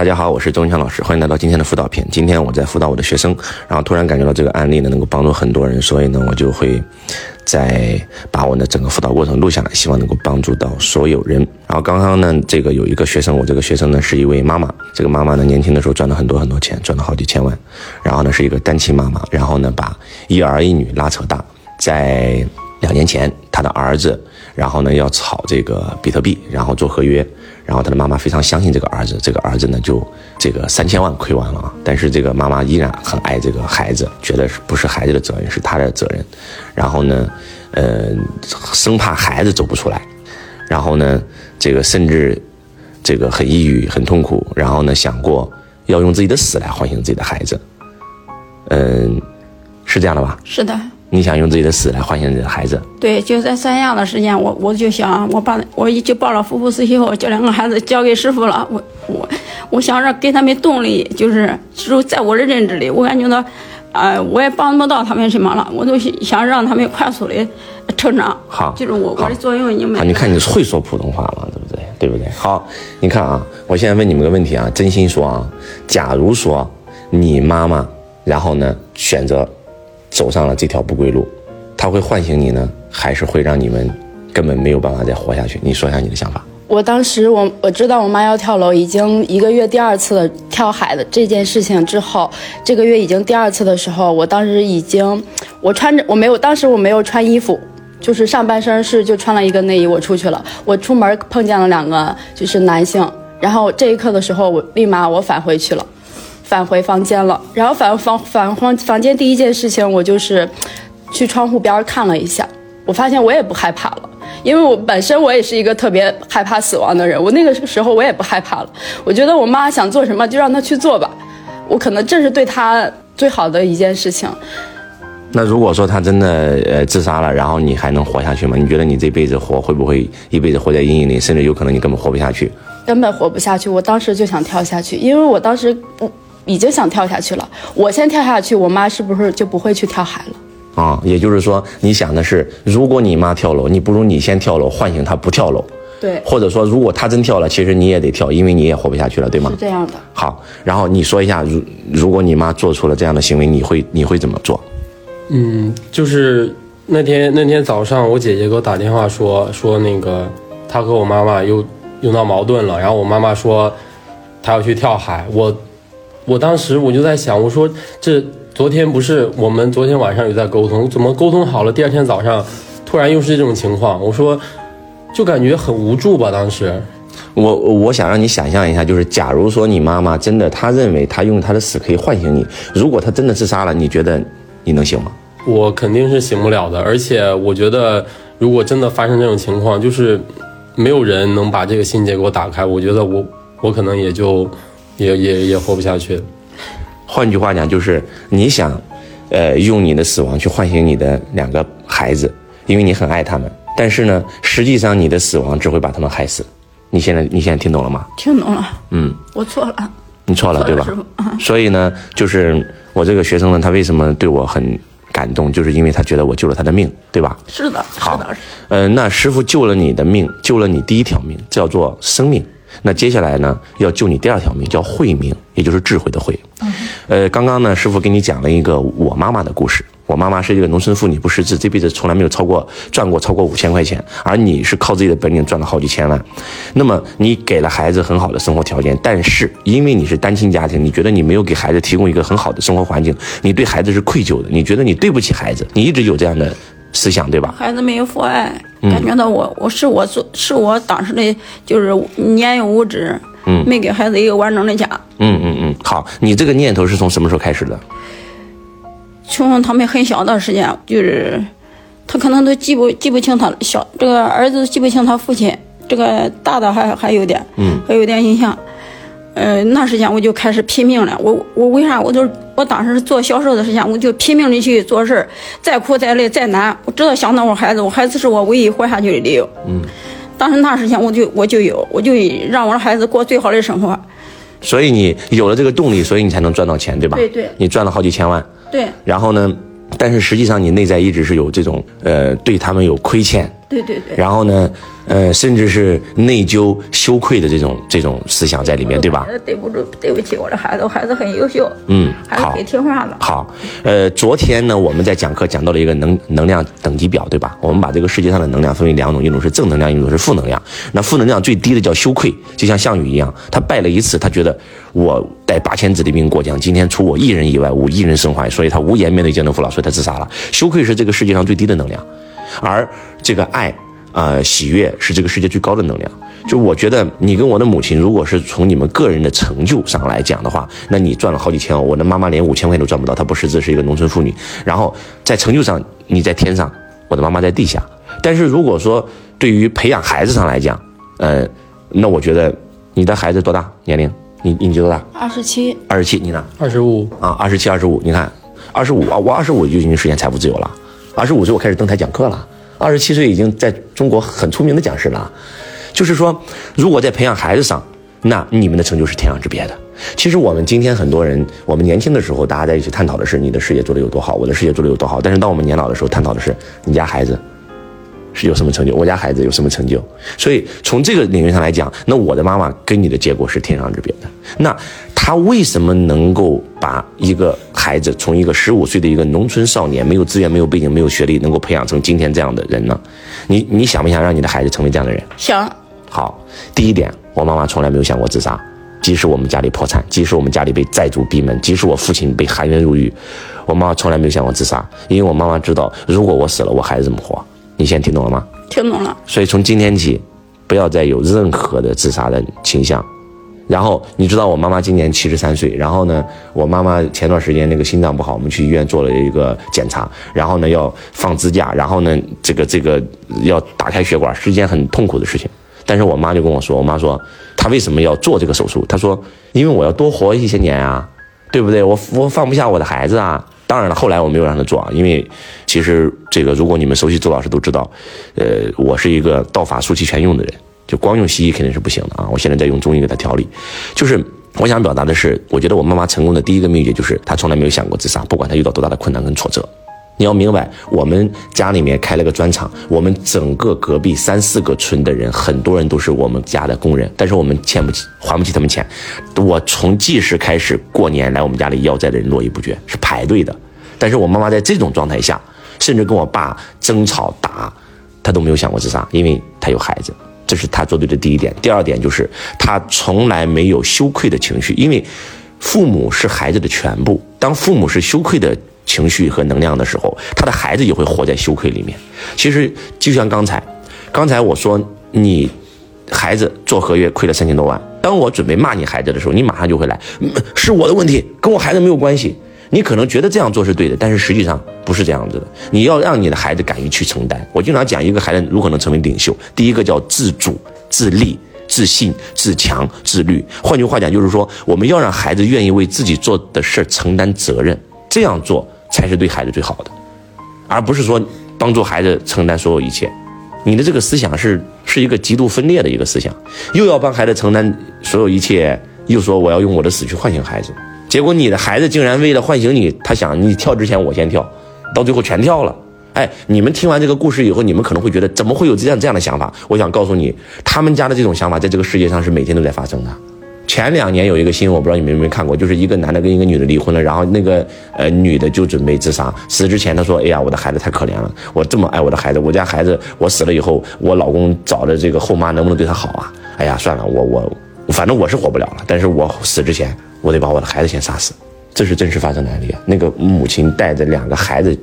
大家好，我是周文强老师，欢迎来到今天的辅导片。今天我在辅导我的学生，然后突然感觉到这个案例呢能够帮助很多人，所以呢我就会在把我的整个辅导过程录下来，希望能够帮助到所有人。然后刚刚呢这个有一个学生，我这个学生呢是一位妈妈，这个妈妈呢年轻的时候赚了很多很多钱，赚了好几千万，然后呢是一个单亲妈妈，然后呢把一儿一女拉扯大，在两年前他的儿子，然后呢要炒这个比特币，然后做合约。然后他的妈妈非常相信这个儿子，这个儿子呢就这个三千万亏完了啊！但是这个妈妈依然很爱这个孩子，觉得是不是孩子的责任，是他的责任。然后呢，呃，生怕孩子走不出来，然后呢，这个甚至这个很抑郁、很痛苦。然后呢，想过要用自己的死来唤醒自己的孩子。嗯，是这样的吧？是的。你想用自己的死来唤醒你的孩子？对，就在三亚的时间，我我就想，我把我就报了夫妇私修，叫两个孩子交给师傅了。我我我想着给他们动力，就是就在我的认知里，我感觉到，呃，我也帮不到他们什么了，我都想让他们快速的成长。好，就是我我的作用，已经没了。你看你会说普通话吗？对不对？对不对？好，你看啊，我现在问你们个问题啊，真心说啊，假如说你妈妈，然后呢选择。走上了这条不归路，他会唤醒你呢，还是会让你们根本没有办法再活下去？你说一下你的想法。我当时我我知道我妈要跳楼，已经一个月第二次的跳海的这件事情之后，这个月已经第二次的时候，我当时已经我穿着我没有当时我没有穿衣服，就是上半身是就穿了一个内衣我出去了。我出门碰见了两个就是男性，然后这一刻的时候我立马我返回去了。返回房间了，然后返房返房房间第一件事情，我就是去窗户边看了一下，我发现我也不害怕了，因为我本身我也是一个特别害怕死亡的人，我那个时候我也不害怕了，我觉得我妈想做什么就让她去做吧，我可能这是对她最好的一件事情。那如果说她真的呃自杀了，然后你还能活下去吗？你觉得你这辈子活会不会一辈子活在阴影里，甚至有可能你根本活不下去？根本活不下去，我当时就想跳下去，因为我当时不。已经想跳下去了，我先跳下去，我妈是不是就不会去跳海了？啊，也就是说，你想的是，如果你妈跳楼，你不如你先跳楼，唤醒她不跳楼。对。或者说，如果她真跳了，其实你也得跳，因为你也活不下去了，对吗？是这样的。好，然后你说一下，如如果你妈做出了这样的行为，你会你会怎么做？嗯，就是那天那天早上，我姐姐给我打电话说说那个她和我妈妈又又闹矛盾了，然后我妈妈说她要去跳海，我。我当时我就在想，我说这昨天不是我们昨天晚上有在沟通，怎么沟通好了？第二天早上突然又是这种情况，我说就感觉很无助吧。当时，我我想让你想象一下，就是假如说你妈妈真的，她认为她用她的死可以唤醒你，如果她真的自杀了，你觉得你能行吗？我肯定是醒不了的，而且我觉得如果真的发生这种情况，就是没有人能把这个心结给我打开，我觉得我我可能也就。也也也活不下去。换句话讲，就是你想，呃，用你的死亡去唤醒你的两个孩子，因为你很爱他们。但是呢，实际上你的死亡只会把他们害死。你现在你现在听懂了吗？听懂了。嗯，我错了。你错了，对吧？所以呢，就是我这个学生呢，他为什么对我很感动，就是因为他觉得我救了他的命，对吧？是的。好。嗯，那师傅救了你的命，救了你第一条命，叫做生命。那接下来呢，要救你第二条命，叫慧命，也就是智慧的慧。呃，刚刚呢，师傅给你讲了一个我妈妈的故事。我妈妈是一个农村妇女，不识字，这辈子从来没有超过赚过超过五千块钱，而你是靠自己的本领赚了好几千万。那么你给了孩子很好的生活条件，但是因为你是单亲家庭，你觉得你没有给孩子提供一个很好的生活环境，你对孩子是愧疚的，你觉得你对不起孩子，你一直有这样的。思想对吧？孩子没有父爱，感觉到我我是我做是我当时的就是年幼无知，嗯，没给孩子一个完整的家。嗯嗯嗯，好，你这个念头是从什么时候开始的？从他们很小的时间，就是他可能都记不记不清他小这个儿子记不清他父亲，这个大的还还有点，嗯，还有点印象。呃，那时间我就开始拼命了。我我为啥？我就我当时做销售的时间，我就拼命的去做事儿，再苦再累再难，我知道想到我孩子，我孩子是我唯一活下去的理由。嗯，当时那时间我就我就有，我就让我的孩子过最好的生活。所以你有了这个动力，所以你才能赚到钱，对吧？对对。你赚了好几千万。对。然后呢？但是实际上你内在一直是有这种呃，对他们有亏欠，对对对，然后呢，呃，甚至是内疚、羞愧的这种这种思想在里面，对吧？对不住，对不起我的孩子，我孩子很优秀，嗯好孩子可以听话了。好，呃，昨天呢，我们在讲课讲到了一个能能量等级表，对吧？我们把这个世界上的能量分为两种，一种是正能量，一种是负能量。那负能量最低的叫羞愧，就像项羽一样，他败了一次，他觉得我带八千子弟兵过江，今天除我一人以外，无一人生还，所以他无颜面对江东父老，所以他自杀了。羞愧是这个世界上最低的能量，而这个爱。呃，喜悦是这个世界最高的能量。就我觉得，你跟我的母亲，如果是从你们个人的成就上来讲的话，那你赚了好几千万，我的妈妈连五千块钱都赚不到，她不识字，是一个农村妇女。然后在成就上，你在天上，我的妈妈在地下。但是如果说对于培养孩子上来讲，呃，那我觉得你的孩子多大年龄？你你多大？二十七，二十七，你呢？二十五，啊，二十七、二十五，你看，二十五啊，我二十五就已经实现财富自由了，二十五岁我开始登台讲课了，二十七岁已经在中国很出名的讲师了。就是说，如果在培养孩子上，那你们的成就是天壤之别的。其实我们今天很多人，我们年轻的时候，大家在一起探讨的是你的事业做得有多好，我的事业做得有多好。但是当我们年老的时候，探讨的是你家孩子是有什么成就，我家孩子有什么成就。所以从这个领域上来讲，那我的妈妈跟你的结果是天壤之别的。那她为什么能够把一个孩子从一个十五岁的一个农村少年，没有资源、没有背景、没有学历，能够培养成今天这样的人呢？你你想不想让你的孩子成为这样的人？想好，第一点，我妈妈从来没有想过自杀。即使我们家里破产，即使我们家里被债主逼门，即使我父亲被含冤入狱，我妈妈从来没有想过自杀，因为我妈妈知道，如果我死了，我孩子怎么活？你现在听懂了吗？听懂了，所以从今天起，不要再有任何的自杀的倾向。然后你知道我妈妈今年七十三岁，然后呢，我妈妈前段时间那个心脏不好，我们去医院做了一个检查，然后呢要放支架，然后呢这个这个要打开血管，是一件很痛苦的事情。但是我妈就跟我说，我妈说她为什么要做这个手术？她说因为我要多活一些年啊，对不对？我我放不下我的孩子啊。当然了，后来我没有让她做啊，因为其实这个如果你们熟悉周老师都知道，呃，我是一个道法术器全用的人。就光用西医肯定是不行的啊！我现在在用中医给他调理，就是我想表达的是，我觉得我妈妈成功的第一个秘诀就是她从来没有想过自杀，不管她遇到多大的困难跟挫折。你要明白，我们家里面开了个砖厂，我们整个隔壁三四个村的人，很多人都是我们家的工人，但是我们欠不起，还不起他们钱。我从记事开始，过年来我们家里要债的人络绎不绝，是排队的。但是我妈妈在这种状态下，甚至跟我爸争吵打，她都没有想过自杀，因为她有孩子。这是他做对的第一点。第二点就是他从来没有羞愧的情绪，因为父母是孩子的全部。当父母是羞愧的情绪和能量的时候，他的孩子也会活在羞愧里面。其实就像刚才，刚才我说你孩子做合约亏了三千多万，当我准备骂你孩子的时候，你马上就会来，是我的问题，跟我孩子没有关系。你可能觉得这样做是对的，但是实际上不是这样子的。你要让你的孩子敢于去承担。我经常讲，一个孩子如何能成为领袖，第一个叫自主、自立、自信、自强、自律。换句话讲，就是说我们要让孩子愿意为自己做的事承担责任，这样做才是对孩子最好的，而不是说帮助孩子承担所有一切。你的这个思想是是一个极度分裂的一个思想，又要帮孩子承担所有一切，又说我要用我的死去唤醒孩子。结果你的孩子竟然为了唤醒你，他想你跳之前我先跳，到最后全跳了。哎，你们听完这个故事以后，你们可能会觉得怎么会有这样这样的想法？我想告诉你，他们家的这种想法在这个世界上是每天都在发生的。前两年有一个新闻，我不知道你们有没有看过，就是一个男的跟一个女的离婚了，然后那个呃女的就准备自杀，死之前他说：“哎呀，我的孩子太可怜了，我这么爱我的孩子，我家孩子我死了以后，我老公找的这个后妈能不能对他好啊？哎呀，算了，我我反正我是活不了了，但是我死之前。”我得把我的孩子先杀死，这是真实发生的案例啊！那个母亲带着两个孩子，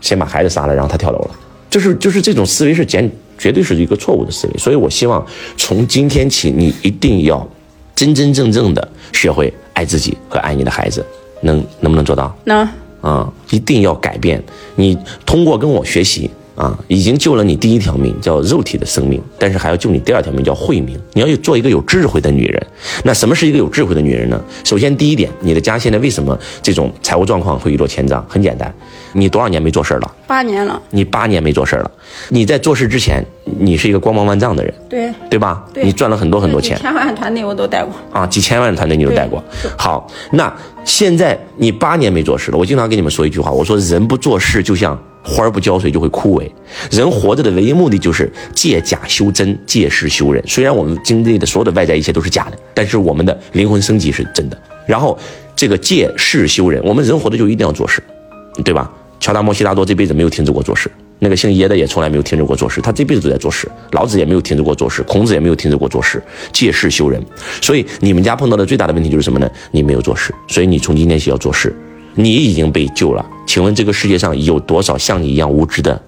先把孩子杀了，然后他跳楼了。就是就是这种思维是简绝对是一个错误的思维。所以我希望从今天起，你一定要真真正正的学会爱自己和爱你的孩子，能能不能做到？能啊！一定要改变。你通过跟我学习。啊，已经救了你第一条命，叫肉体的生命，但是还要救你第二条命，叫慧命。你要做一个有智慧的女人。那什么是一个有智慧的女人呢？首先，第一点，你的家现在为什么这种财务状况会一落千丈？很简单，你多少年没做事了？八年了。你八年没做事了。你在做事之前，你是一个光芒万丈的人，对对吧？对你赚了很多很多钱，几千万团队我都带过啊，几千万的团队你都带过。好，那现在你八年没做事了。我经常跟你们说一句话，我说人不做事就像花儿不浇水就会枯萎。人活着的唯一目的就是借假修真，借势修人。虽然我们经历的所有的外在一切都是假的，但是我们的灵魂升级是真的。然后这个借势修人，我们人活着就一定要做事，对吧？乔达摩悉达多这辈子没有停止过做事，那个姓耶的也从来没有停止过做事，他这辈子都在做事。老子也没有停止过做事，孔子也没有停止过做事，借势修人。所以你们家碰到的最大的问题就是什么呢？你没有做事，所以你从今天起要做事。你已经被救了，请问这个世界上有多少像你一样无知的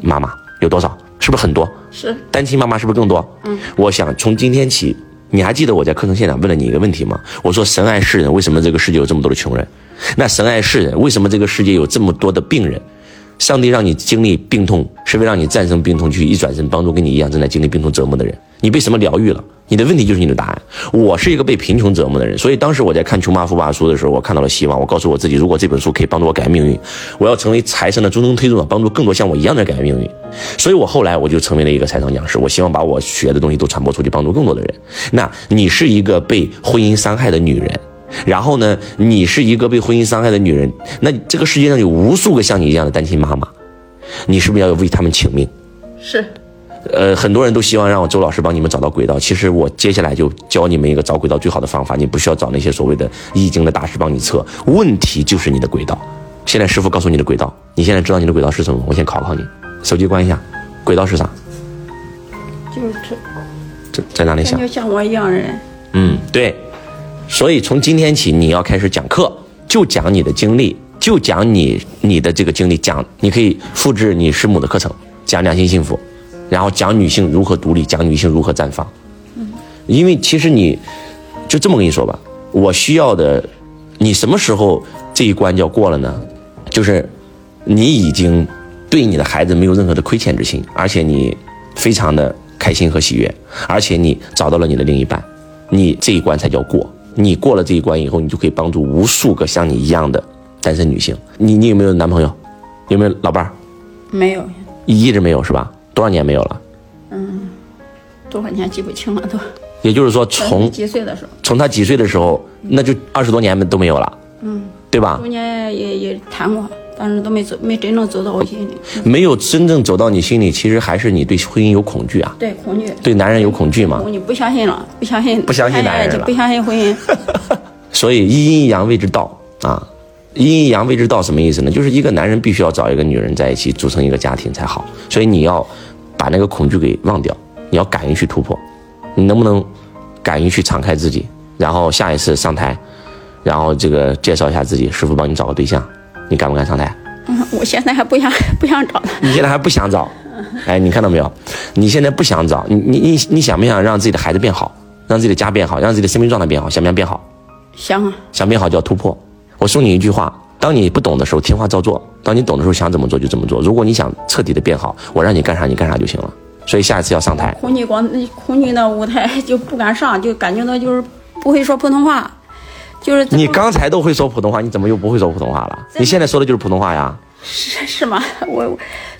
妈妈？有多少？是不是很多？是单亲妈妈是不是更多？嗯，我想从今天起，你还记得我在课程现场问了你一个问题吗？我说神爱世人，为什么这个世界有这么多的穷人？那神爱世人，为什么这个世界有这么多的病人？上帝让你经历病痛，是为让你战胜病痛，去一转身帮助跟你一样正在经历病痛折磨的人。你被什么疗愈了？你的问题就是你的答案。我是一个被贫穷折磨的人，所以当时我在看《穷爸富爸》书的时候，我看到了希望。我告诉我自己，如果这本书可以帮助我改变命运，我要成为财神的中中推动者，帮助更多像我一样的改变命运。所以我后来我就成为了一个财商讲师。我希望把我学的东西都传播出去，帮助更多的人。那你是一个被婚姻伤害的女人。然后呢，你是一个被婚姻伤害的女人，那这个世界上有无数个像你一样的单亲妈妈，你是不是要为他们请命？是，呃，很多人都希望让我周老师帮你们找到轨道，其实我接下来就教你们一个找轨道最好的方法，你不需要找那些所谓的易经的大师帮你测，问题就是你的轨道。现在师傅告诉你的轨道，你现在知道你的轨道是什么？我先考考你，手机关一下，轨道是啥？就是这在哪里想？就像我一样人。嗯，对。所以从今天起，你要开始讲课，就讲你的经历，就讲你你的这个经历，讲你可以复制你师母的课程，讲两性幸福，然后讲女性如何独立，讲女性如何绽放。嗯，因为其实你就这么跟你说吧，我需要的，你什么时候这一关就要过了呢？就是你已经对你的孩子没有任何的亏欠之心，而且你非常的开心和喜悦，而且你找到了你的另一半，你这一关才叫过。你过了这一关以后，你就可以帮助无数个像你一样的单身女性。你你有没有男朋友？有没有老伴儿？没有，一直没有是吧？多少年没有了？嗯，多少年记不清了都。也就是说，从几岁的时候？从他几岁的时候，那就二十多年都没有了。嗯，对吧？中间也也谈过，但是都没走，没真正走到我心里。没有真正走到你心里，其实还是你对婚姻有恐惧啊。对，恐惧。对男人有恐惧吗？你不相信了，不相信，不相信男人了，不相信婚姻。所以一阴一阳谓之道啊，一阴阳谓之道什么意思呢？就是一个男人必须要找一个女人在一起，组成一个家庭才好。所以你要把那个恐惧给忘掉，你要敢于去突破。你能不能敢于去敞开自己？然后下一次上台。然后这个介绍一下自己，师傅帮你找个对象，你敢不敢上台？嗯，我现在还不想 不想找你现在还不想找？哎，你看到没有？你现在不想找，你你你你想不想让自己的孩子变好，让自己的家变好，让自己的生命状态变好？想不想变好？想啊！想变好就要突破。我送你一句话：当你不懂的时候，听话照做；当你懂的时候，想怎么做就怎么做。如果你想彻底的变好，我让你干啥你干啥就行了。所以下一次要上台，空军光空军的舞台就不敢上，就感觉到就是不会说普通话。就是你刚才都会说普通话，你怎么又不会说普通话了？你现在说的就是普通话呀？是是吗？我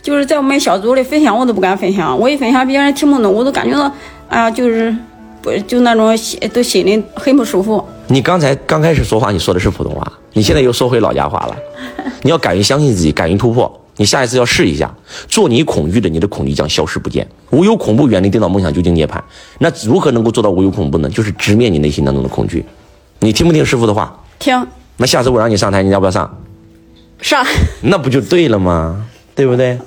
就是在我们小组里分享，我都不敢分享。我一分享，别人听不懂，我都感觉到，哎呀，就是不就那种心都心里很不舒服。你刚才刚开始说话，你说的是普通话，你现在又说回老家话了。你要敢于相信自己，敢于突破。你下一次要试一下，做你恐惧的，你的恐惧将消失不见。无有恐怖，远离颠倒梦想，究竟涅槃。那如何能够做到无有恐怖呢？就是直面你内心当中的恐惧。你听不听师傅的话？听。那下次我让你上台，你要不要上？上。那不就对了吗？对不对？